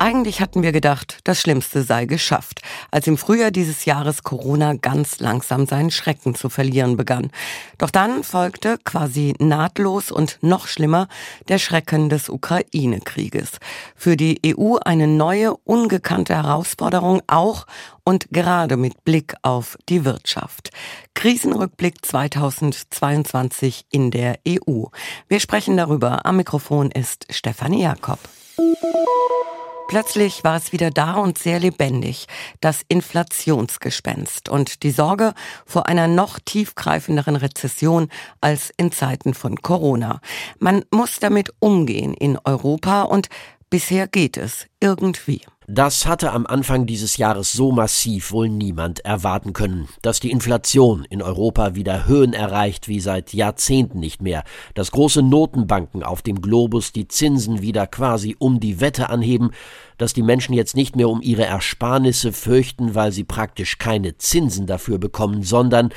Eigentlich hatten wir gedacht, das Schlimmste sei geschafft, als im Frühjahr dieses Jahres Corona ganz langsam seinen Schrecken zu verlieren begann. Doch dann folgte quasi nahtlos und noch schlimmer der Schrecken des Ukraine-Krieges. Für die EU eine neue, ungekannte Herausforderung auch und gerade mit Blick auf die Wirtschaft. Krisenrückblick 2022 in der EU. Wir sprechen darüber. Am Mikrofon ist Stefanie Jakob. Plötzlich war es wieder da und sehr lebendig, das Inflationsgespenst und die Sorge vor einer noch tiefgreifenderen Rezession als in Zeiten von Corona. Man muss damit umgehen in Europa und bisher geht es irgendwie. Das hatte am Anfang dieses Jahres so massiv wohl niemand erwarten können, dass die Inflation in Europa wieder Höhen erreicht wie seit Jahrzehnten nicht mehr, dass große Notenbanken auf dem Globus die Zinsen wieder quasi um die Wette anheben, dass die Menschen jetzt nicht mehr um ihre Ersparnisse fürchten, weil sie praktisch keine Zinsen dafür bekommen, sondern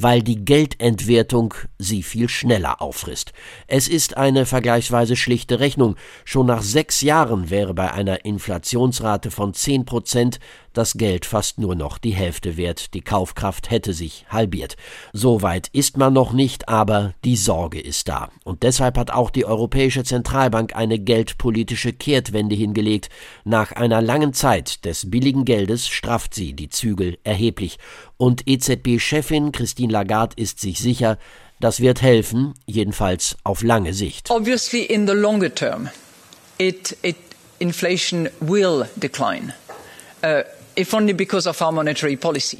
weil die Geldentwertung sie viel schneller auffrisst. Es ist eine vergleichsweise schlichte Rechnung. Schon nach sechs Jahren wäre bei einer Inflationsrate von zehn Prozent das Geld fast nur noch die Hälfte wert, die Kaufkraft hätte sich halbiert. So weit ist man noch nicht, aber die Sorge ist da. Und deshalb hat auch die Europäische Zentralbank eine geldpolitische Kehrtwende hingelegt. Nach einer langen Zeit des billigen Geldes strafft sie die Zügel erheblich. Und EZB-Chefin Christine Lagarde ist sich sicher, das wird helfen, jedenfalls auf lange Sicht. Obviously in the longer term, it, it, inflation will decline. Uh,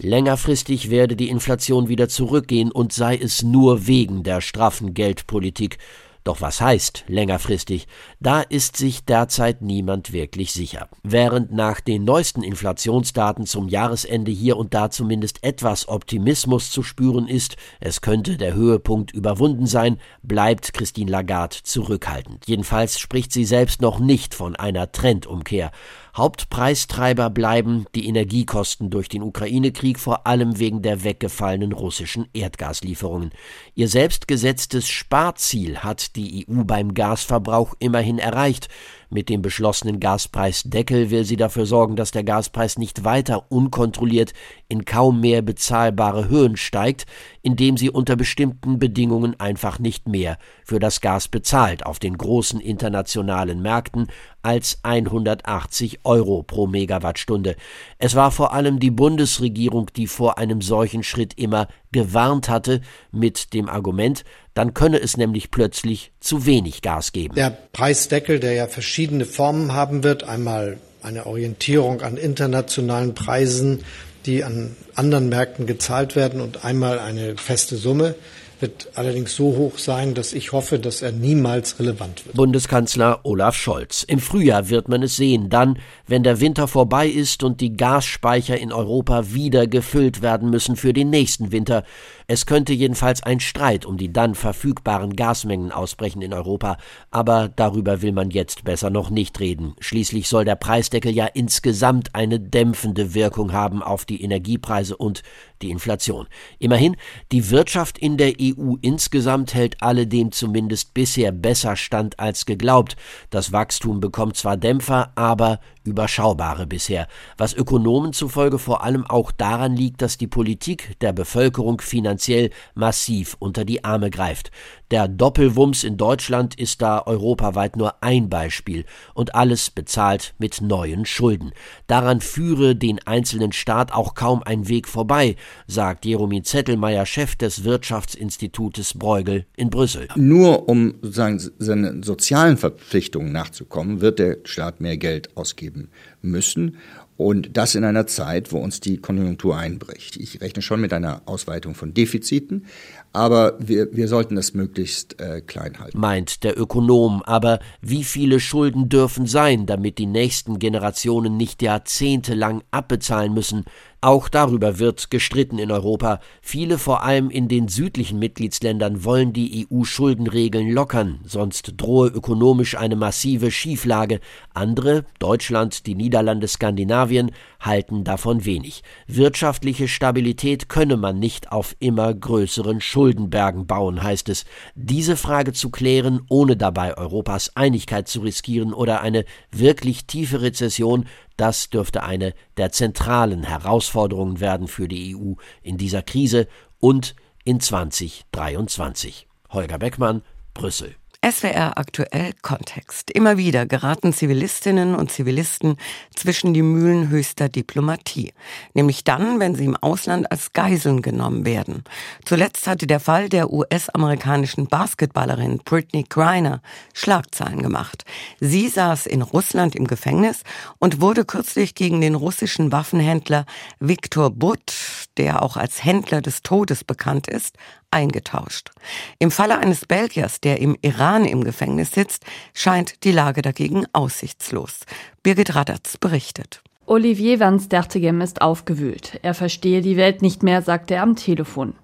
Längerfristig werde die Inflation wieder zurückgehen und sei es nur wegen der straffen Geldpolitik. Doch was heißt längerfristig? Da ist sich derzeit niemand wirklich sicher. Während nach den neuesten Inflationsdaten zum Jahresende hier und da zumindest etwas Optimismus zu spüren ist, es könnte der Höhepunkt überwunden sein, bleibt Christine Lagarde zurückhaltend. Jedenfalls spricht sie selbst noch nicht von einer Trendumkehr. Hauptpreistreiber bleiben die Energiekosten durch den Ukraine-Krieg, vor allem wegen der weggefallenen russischen Erdgaslieferungen. Ihr selbst gesetztes Sparziel hat die EU beim Gasverbrauch immerhin erreicht. Mit dem beschlossenen Gaspreisdeckel will sie dafür sorgen, dass der Gaspreis nicht weiter unkontrolliert in kaum mehr bezahlbare Höhen steigt, indem sie unter bestimmten Bedingungen einfach nicht mehr für das Gas bezahlt auf den großen internationalen Märkten als 180 Euro pro Megawattstunde. Es war vor allem die Bundesregierung, die vor einem solchen Schritt immer gewarnt hatte, mit dem Argument, dann könne es nämlich plötzlich zu wenig Gas geben. Der Preisdeckel, der ja verschiedene Formen haben wird, einmal eine Orientierung an internationalen Preisen, die an anderen Märkten gezahlt werden und einmal eine feste Summe wird allerdings so hoch sein, dass ich hoffe, dass er niemals relevant wird. Bundeskanzler Olaf Scholz. Im Frühjahr wird man es sehen, dann, wenn der Winter vorbei ist und die Gasspeicher in Europa wieder gefüllt werden müssen für den nächsten Winter. Es könnte jedenfalls ein Streit um die dann verfügbaren Gasmengen ausbrechen in Europa, aber darüber will man jetzt besser noch nicht reden. Schließlich soll der Preisdeckel ja insgesamt eine dämpfende Wirkung haben auf die Energiepreise und die Inflation. Immerhin, die Wirtschaft in der EU insgesamt hält alledem zumindest bisher besser stand als geglaubt. Das Wachstum bekommt zwar Dämpfer, aber überschaubare bisher, was Ökonomen zufolge vor allem auch daran liegt, dass die Politik der Bevölkerung finanziell massiv unter die Arme greift. Der Doppelwumms in Deutschland ist da europaweit nur ein Beispiel und alles bezahlt mit neuen Schulden. Daran führe den einzelnen Staat auch kaum ein Weg vorbei, sagt Jeromy Zettelmeier, Chef des Wirtschaftsinstitutes Bruegel in Brüssel. Nur um sozusagen seinen sozialen Verpflichtungen nachzukommen, wird der Staat mehr Geld ausgeben müssen. Und das in einer Zeit, wo uns die Konjunktur einbricht. Ich rechne schon mit einer Ausweitung von Defiziten, aber wir, wir sollten das möglichst äh, klein halten. Meint der Ökonom. Aber wie viele Schulden dürfen sein, damit die nächsten Generationen nicht jahrzehntelang abbezahlen müssen? Auch darüber wird gestritten in Europa. Viele, vor allem in den südlichen Mitgliedsländern, wollen die EU-Schuldenregeln lockern, sonst drohe ökonomisch eine massive Schieflage. Andere, Deutschland, die Niederlande, Skandinavien, halten davon wenig. Wirtschaftliche Stabilität könne man nicht auf immer größeren Schuldenbergen bauen, heißt es. Diese Frage zu klären, ohne dabei Europas Einigkeit zu riskieren oder eine wirklich tiefe Rezession, das dürfte eine der zentralen Herausforderungen werden für die EU in dieser Krise und in 2023. Holger Beckmann, Brüssel. SWR aktuell Kontext. Immer wieder geraten Zivilistinnen und Zivilisten zwischen die Mühlen höchster Diplomatie. Nämlich dann, wenn sie im Ausland als Geiseln genommen werden. Zuletzt hatte der Fall der US-amerikanischen Basketballerin Britney Griner Schlagzeilen gemacht. Sie saß in Russland im Gefängnis und wurde kürzlich gegen den russischen Waffenhändler Viktor Butt, der auch als Händler des Todes bekannt ist, eingetauscht. Im Falle eines Belgiers, der im Iran im Gefängnis sitzt, scheint die Lage dagegen aussichtslos. Birgit Radatz berichtet. Olivier Van Stertegem ist aufgewühlt. Er verstehe die Welt nicht mehr, sagte er am Telefon.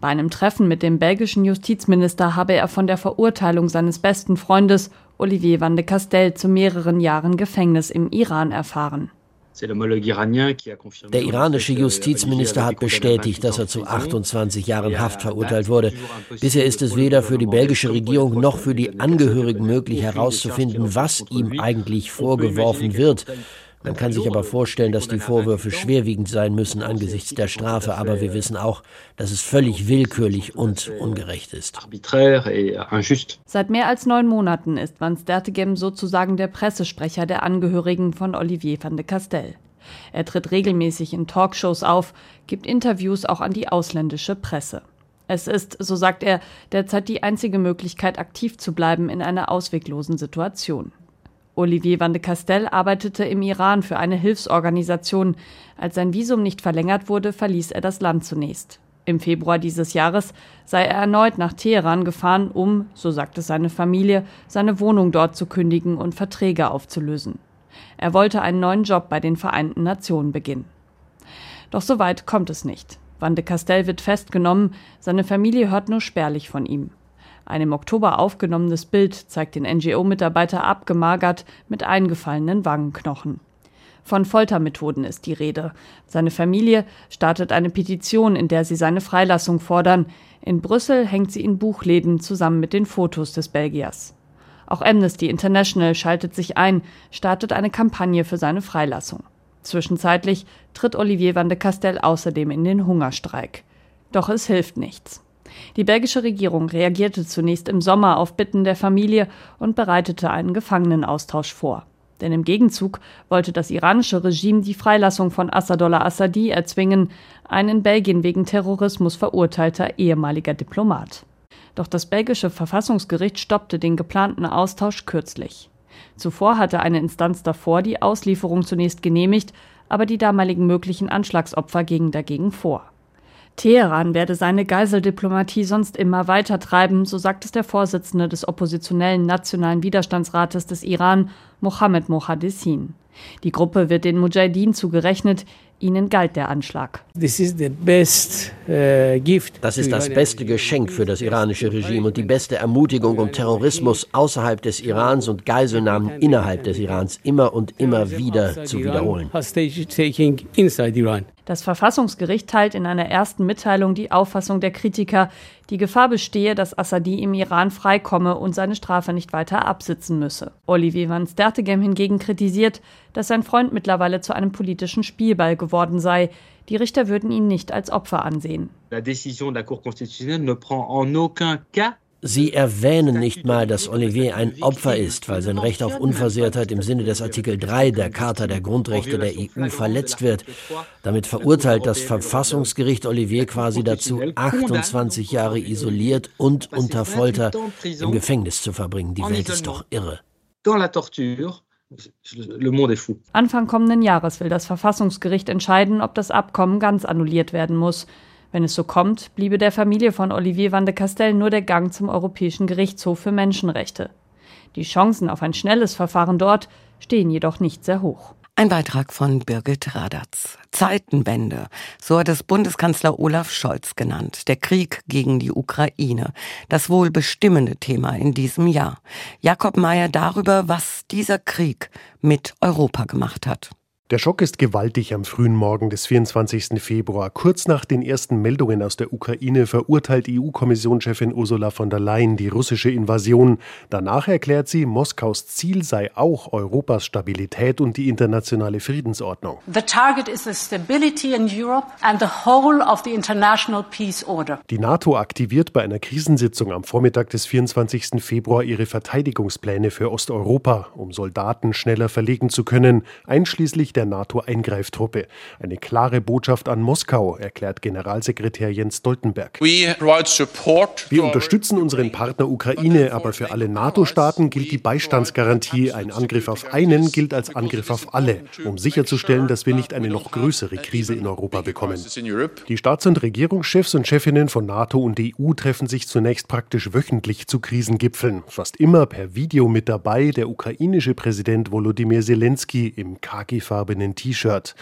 Bei einem Treffen mit dem belgischen Justizminister habe er von der Verurteilung seines besten Freundes Olivier van de Castel zu mehreren Jahren Gefängnis im Iran erfahren. Der iranische Justizminister hat bestätigt, dass er zu 28 Jahren Haft verurteilt wurde. Bisher ist es weder für die belgische Regierung noch für die Angehörigen möglich herauszufinden, was ihm eigentlich vorgeworfen wird. Man kann sich aber vorstellen, dass die Vorwürfe schwerwiegend sein müssen angesichts der Strafe, aber wir wissen auch, dass es völlig willkürlich und ungerecht ist. Seit mehr als neun Monaten ist Van Stertegem sozusagen der Pressesprecher der Angehörigen von Olivier van de Castel. Er tritt regelmäßig in Talkshows auf, gibt Interviews auch an die ausländische Presse. Es ist, so sagt er, derzeit die einzige Möglichkeit, aktiv zu bleiben in einer ausweglosen Situation. Olivier van de Castel arbeitete im Iran für eine Hilfsorganisation. Als sein Visum nicht verlängert wurde, verließ er das Land zunächst. Im Februar dieses Jahres sei er erneut nach Teheran gefahren, um, so sagt es seine Familie, seine Wohnung dort zu kündigen und Verträge aufzulösen. Er wollte einen neuen Job bei den Vereinten Nationen beginnen. Doch so weit kommt es nicht. Van de Castel wird festgenommen, seine Familie hört nur spärlich von ihm. Ein im Oktober aufgenommenes Bild zeigt den NGO-Mitarbeiter abgemagert mit eingefallenen Wangenknochen. Von Foltermethoden ist die Rede. Seine Familie startet eine Petition, in der sie seine Freilassung fordern. In Brüssel hängt sie in Buchläden zusammen mit den Fotos des Belgiers. Auch Amnesty International schaltet sich ein, startet eine Kampagne für seine Freilassung. Zwischenzeitlich tritt Olivier van de Castel außerdem in den Hungerstreik. Doch es hilft nichts. Die belgische Regierung reagierte zunächst im Sommer auf Bitten der Familie und bereitete einen Gefangenenaustausch vor. Denn im Gegenzug wollte das iranische Regime die Freilassung von Assadollah Assadi erzwingen, ein in Belgien wegen Terrorismus verurteilter ehemaliger Diplomat. Doch das belgische Verfassungsgericht stoppte den geplanten Austausch kürzlich. Zuvor hatte eine Instanz davor die Auslieferung zunächst genehmigt, aber die damaligen möglichen Anschlagsopfer gingen dagegen vor. Teheran werde seine Geiseldiplomatie sonst immer weiter treiben, so sagt es der Vorsitzende des oppositionellen Nationalen Widerstandsrates des Iran, Mohammed Mohaddessin. Die Gruppe wird den Mujahideen zugerechnet, ihnen galt der Anschlag. Uh, das ist das beste Geschenk für das iranische Regime und die beste Ermutigung, um Terrorismus außerhalb des Irans und Geiselnahmen innerhalb des Irans immer und immer wieder zu wiederholen. Das Verfassungsgericht teilt in einer ersten Mitteilung die Auffassung der Kritiker, die Gefahr bestehe, dass Assadi im Iran freikomme und seine Strafe nicht weiter absitzen müsse. Olivier van Stertegem hingegen kritisiert, dass sein Freund mittlerweile zu einem politischen Spielball geworden sei. Die Richter würden ihn nicht als Opfer ansehen. La la ne Sie erwähnen nicht mal, dass Olivier ein Opfer ist, weil sein Recht auf Unversehrtheit im Sinne des Artikel 3 der Charta der Grundrechte der EU verletzt wird. Damit verurteilt das Verfassungsgericht Olivier quasi dazu, 28 Jahre isoliert und unter Folter im Gefängnis zu verbringen. Die Welt ist doch irre. Anfang kommenden Jahres will das Verfassungsgericht entscheiden, ob das Abkommen ganz annulliert werden muss. Wenn es so kommt, bliebe der Familie von Olivier van de Castel nur der Gang zum Europäischen Gerichtshof für Menschenrechte. Die Chancen auf ein schnelles Verfahren dort stehen jedoch nicht sehr hoch. Ein Beitrag von Birgit Radatz. Zeitenwende, so hat es Bundeskanzler Olaf Scholz genannt. Der Krieg gegen die Ukraine. Das wohl bestimmende Thema in diesem Jahr. Jakob Mayer darüber, was dieser Krieg mit Europa gemacht hat. Der Schock ist gewaltig am frühen Morgen des 24. Februar. Kurz nach den ersten Meldungen aus der Ukraine verurteilt EU-Kommissionschefin Ursula von der Leyen die russische Invasion. Danach erklärt sie, Moskaus Ziel sei auch Europas Stabilität und die internationale Friedensordnung. The target is the stability in Europe and the whole of the international peace order. Die NATO aktiviert bei einer Krisensitzung am Vormittag des 24. Februar ihre Verteidigungspläne für Osteuropa, um Soldaten schneller verlegen zu können, einschließlich der NATO-Eingreiftruppe. Eine klare Botschaft an Moskau, erklärt Generalsekretär Jens Stoltenberg. Wir unterstützen unseren Partner Ukraine, aber für alle NATO-Staaten gilt die Beistandsgarantie. Ein Angriff auf einen gilt als Angriff auf alle, um sicherzustellen, dass wir nicht eine noch größere Krise in Europa bekommen. Die Staats- und Regierungschefs und Chefinnen von NATO und EU treffen sich zunächst praktisch wöchentlich zu Krisengipfeln. Fast immer per Video mit dabei der ukrainische Präsident Volodymyr Zelensky im khaki-farbenen orangefarbenen T-Shirt.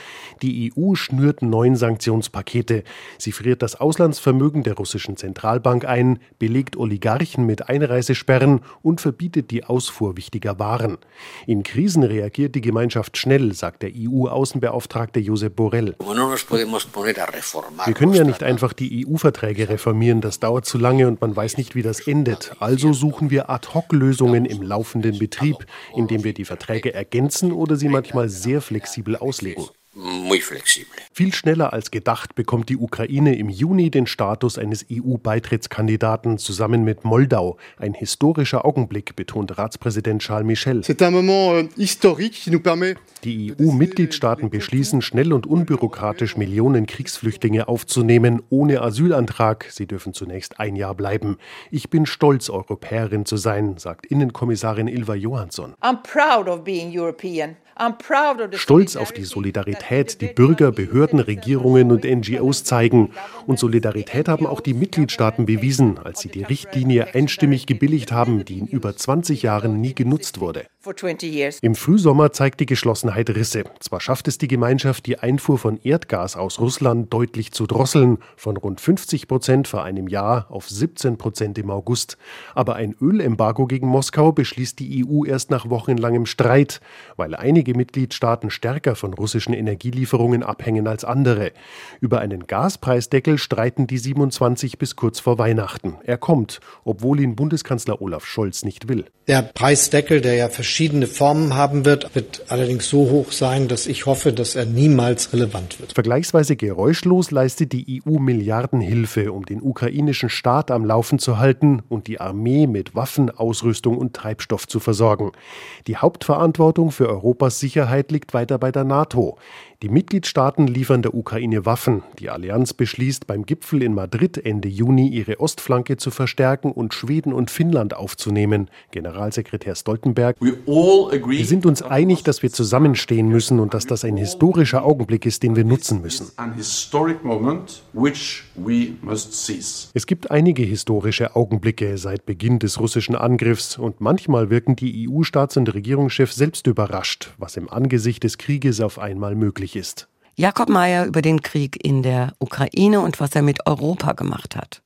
Die EU schnürt neun Sanktionspakete. Sie friert das Auslandsvermögen der russischen Zentralbank ein, belegt Oligarchen mit Einreisesperren und verbietet die Ausfuhr wichtiger Waren. In Krisen reagiert die Gemeinschaft schnell, sagt der EU-Außenbeauftragte Josep Borrell. Wir können ja nicht einfach die EU-Verträge reformieren, das dauert zu lange und man weiß nicht, wie das endet. Also suchen wir Ad-hoc-Lösungen im laufenden Betrieb, indem wir die Verträge ergänzen oder sie manchmal sehr flexibel flexibel auslegen. Viel schneller als gedacht bekommt die Ukraine im Juni den Status eines EU-Beitrittskandidaten zusammen mit Moldau. Ein historischer Augenblick, betont Ratspräsident Charles Michel. Euh, die EU-Mitgliedstaaten beschließen, schnell und unbürokratisch Millionen Kriegsflüchtlinge aufzunehmen, ohne Asylantrag. Sie dürfen zunächst ein Jahr bleiben. Ich bin stolz, Europäerin zu sein, sagt Innenkommissarin Ilva Johansson. I'm proud of being European. Stolz auf die Solidarität, die Bürger, Behörden, Regierungen und NGOs zeigen. Und Solidarität haben auch die Mitgliedstaaten bewiesen, als sie die Richtlinie einstimmig gebilligt haben, die in über 20 Jahren nie genutzt wurde. Im Frühsommer zeigt die Geschlossenheit Risse. Zwar schafft es die Gemeinschaft, die Einfuhr von Erdgas aus Russland deutlich zu drosseln, von rund 50 Prozent vor einem Jahr auf 17 Prozent im August. Aber ein Ölembargo gegen Moskau beschließt die EU erst nach wochenlangem Streit, weil einige Mitgliedstaaten stärker von russischen Energielieferungen abhängen als andere. Über einen Gaspreisdeckel streiten die 27 bis kurz vor Weihnachten. Er kommt, obwohl ihn Bundeskanzler Olaf Scholz nicht will. Der Preisdeckel, der ja verschiedene Formen haben wird, wird allerdings so hoch sein, dass ich hoffe, dass er niemals relevant wird. Vergleichsweise geräuschlos leistet die EU Milliardenhilfe, um den ukrainischen Staat am Laufen zu halten und die Armee mit Waffen, Ausrüstung und Treibstoff zu versorgen. Die Hauptverantwortung für Europas Sicherheit liegt weiter bei der NATO. Die Mitgliedstaaten liefern der Ukraine Waffen. Die Allianz beschließt beim Gipfel in Madrid Ende Juni, ihre Ostflanke zu verstärken und Schweden und Finnland aufzunehmen. Generalsekretär Stoltenberg. Wir sind uns einig, dass wir zusammenstehen müssen und dass das ein historischer Augenblick ist, den wir nutzen müssen. Es gibt einige historische Augenblicke seit Beginn des russischen Angriffs und manchmal wirken die EU-Staats- und Regierungschefs selbst überrascht, was im Angesicht des Krieges auf einmal möglich möglich ist. Jakob Mayer über den Krieg in der Ukraine und was er mit Europa gemacht hat.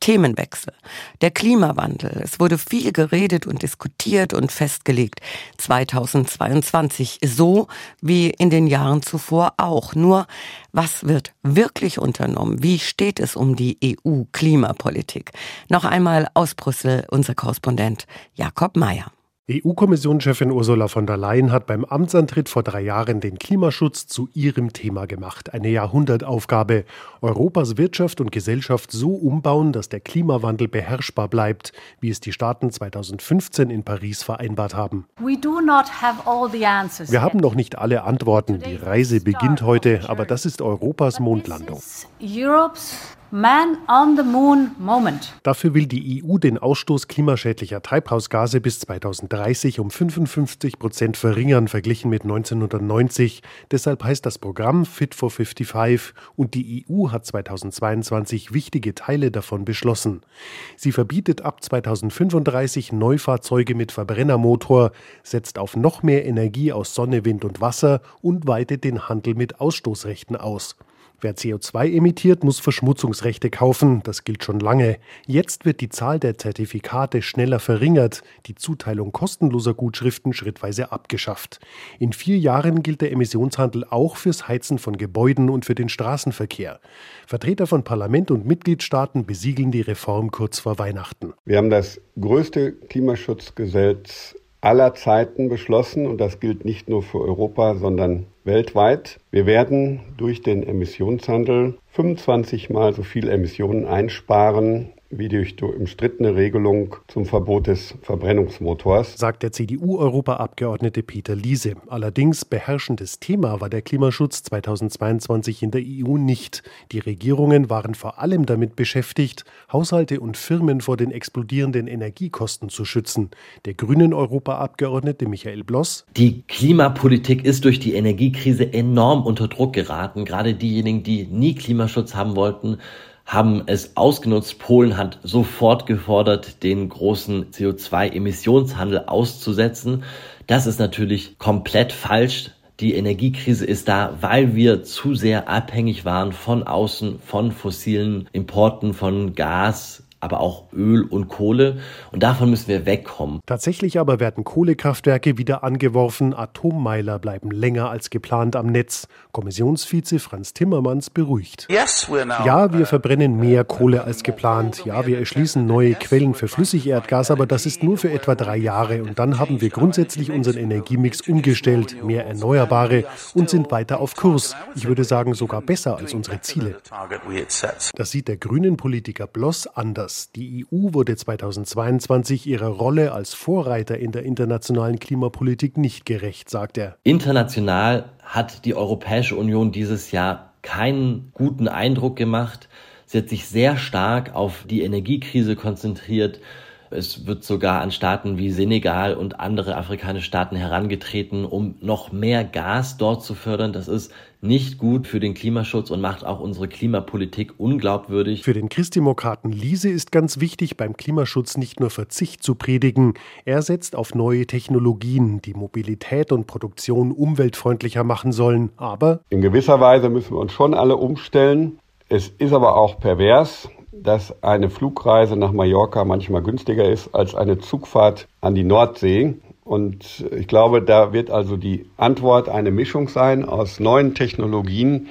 Themenwechsel. Der Klimawandel. Es wurde viel geredet und diskutiert und festgelegt. 2022 so wie in den Jahren zuvor auch. Nur, was wird wirklich unternommen? Wie steht es um die EU-Klimapolitik? Noch einmal aus Brüssel unser Korrespondent Jakob Mayer. EU-Kommissionschefin Ursula von der Leyen hat beim Amtsantritt vor drei Jahren den Klimaschutz zu ihrem Thema gemacht. Eine Jahrhundertaufgabe. Europas Wirtschaft und Gesellschaft so umbauen, dass der Klimawandel beherrschbar bleibt, wie es die Staaten 2015 in Paris vereinbart haben. Wir haben noch nicht alle Antworten. Die Reise beginnt heute, aber das ist Europas Mondlandung. Man on the Moon Moment. Dafür will die EU den Ausstoß klimaschädlicher Treibhausgase bis 2030 um 55 Prozent verringern, verglichen mit 1990. Deshalb heißt das Programm Fit for 55 und die EU hat 2022 wichtige Teile davon beschlossen. Sie verbietet ab 2035 Neufahrzeuge mit Verbrennermotor, setzt auf noch mehr Energie aus Sonne, Wind und Wasser und weitet den Handel mit Ausstoßrechten aus. Wer CO2 emittiert, muss Verschmutzungsrechte kaufen. Das gilt schon lange. Jetzt wird die Zahl der Zertifikate schneller verringert, die Zuteilung kostenloser Gutschriften schrittweise abgeschafft. In vier Jahren gilt der Emissionshandel auch fürs Heizen von Gebäuden und für den Straßenverkehr. Vertreter von Parlament und Mitgliedstaaten besiegeln die Reform kurz vor Weihnachten. Wir haben das größte Klimaschutzgesetz aller Zeiten beschlossen und das gilt nicht nur für Europa, sondern weltweit. Wir werden durch den Emissionshandel 25 mal so viel Emissionen einsparen wie durch die umstrittene Regelung zum Verbot des Verbrennungsmotors, sagt der CDU-Europaabgeordnete Peter Liese. Allerdings beherrschendes Thema war der Klimaschutz 2022 in der EU nicht. Die Regierungen waren vor allem damit beschäftigt, Haushalte und Firmen vor den explodierenden Energiekosten zu schützen. Der grünen Europaabgeordnete Michael Bloss. Die Klimapolitik ist durch die Energiekrise enorm unter Druck geraten. Gerade diejenigen, die nie Klimaschutz haben wollten, haben es ausgenutzt. Polen hat sofort gefordert, den großen CO2-Emissionshandel auszusetzen. Das ist natürlich komplett falsch. Die Energiekrise ist da, weil wir zu sehr abhängig waren von außen, von fossilen Importen, von Gas, aber auch Öl und Kohle. Und davon müssen wir wegkommen. Tatsächlich aber werden Kohlekraftwerke wieder angeworfen. Atommeiler bleiben länger als geplant am Netz. Kommissionsvize Franz Timmermans beruhigt. Ja, wir verbrennen mehr Kohle als geplant. Ja, wir erschließen neue Quellen für Flüssigerdgas, aber das ist nur für etwa drei Jahre. Und dann haben wir grundsätzlich unseren Energiemix umgestellt, mehr Erneuerbare und sind weiter auf Kurs. Ich würde sagen, sogar besser als unsere Ziele. Das sieht der grünen Politiker Bloss anders anders. Die EU wurde 2022 ihrer Rolle als Vorreiter in der internationalen Klimapolitik nicht gerecht, sagt er. International hat die Europäische Union dieses Jahr keinen guten Eindruck gemacht. Sie hat sich sehr stark auf die Energiekrise konzentriert es wird sogar an Staaten wie Senegal und andere afrikanische Staaten herangetreten, um noch mehr Gas dort zu fördern. Das ist nicht gut für den Klimaschutz und macht auch unsere Klimapolitik unglaubwürdig. Für den Christdemokraten Liese ist ganz wichtig, beim Klimaschutz nicht nur Verzicht zu predigen. Er setzt auf neue Technologien, die Mobilität und Produktion umweltfreundlicher machen sollen. Aber in gewisser Weise müssen wir uns schon alle umstellen. Es ist aber auch pervers, dass eine Flugreise nach Mallorca manchmal günstiger ist als eine Zugfahrt an die Nordsee. Und ich glaube, da wird also die Antwort eine Mischung sein aus neuen Technologien,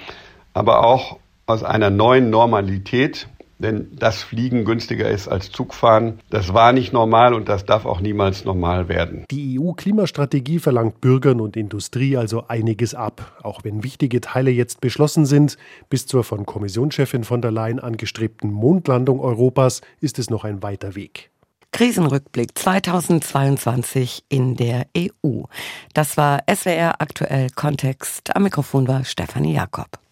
aber auch aus einer neuen Normalität denn das Fliegen günstiger ist als Zugfahren. Das war nicht normal und das darf auch niemals normal werden. Die EU-Klimastrategie verlangt Bürgern und Industrie also einiges ab, auch wenn wichtige Teile jetzt beschlossen sind. Bis zur von Kommissionschefin von der Leyen angestrebten Mondlandung Europas ist es noch ein weiter Weg. Krisenrückblick 2022 in der EU. Das war SWR aktuell Kontext. Am Mikrofon war Stefanie Jakob.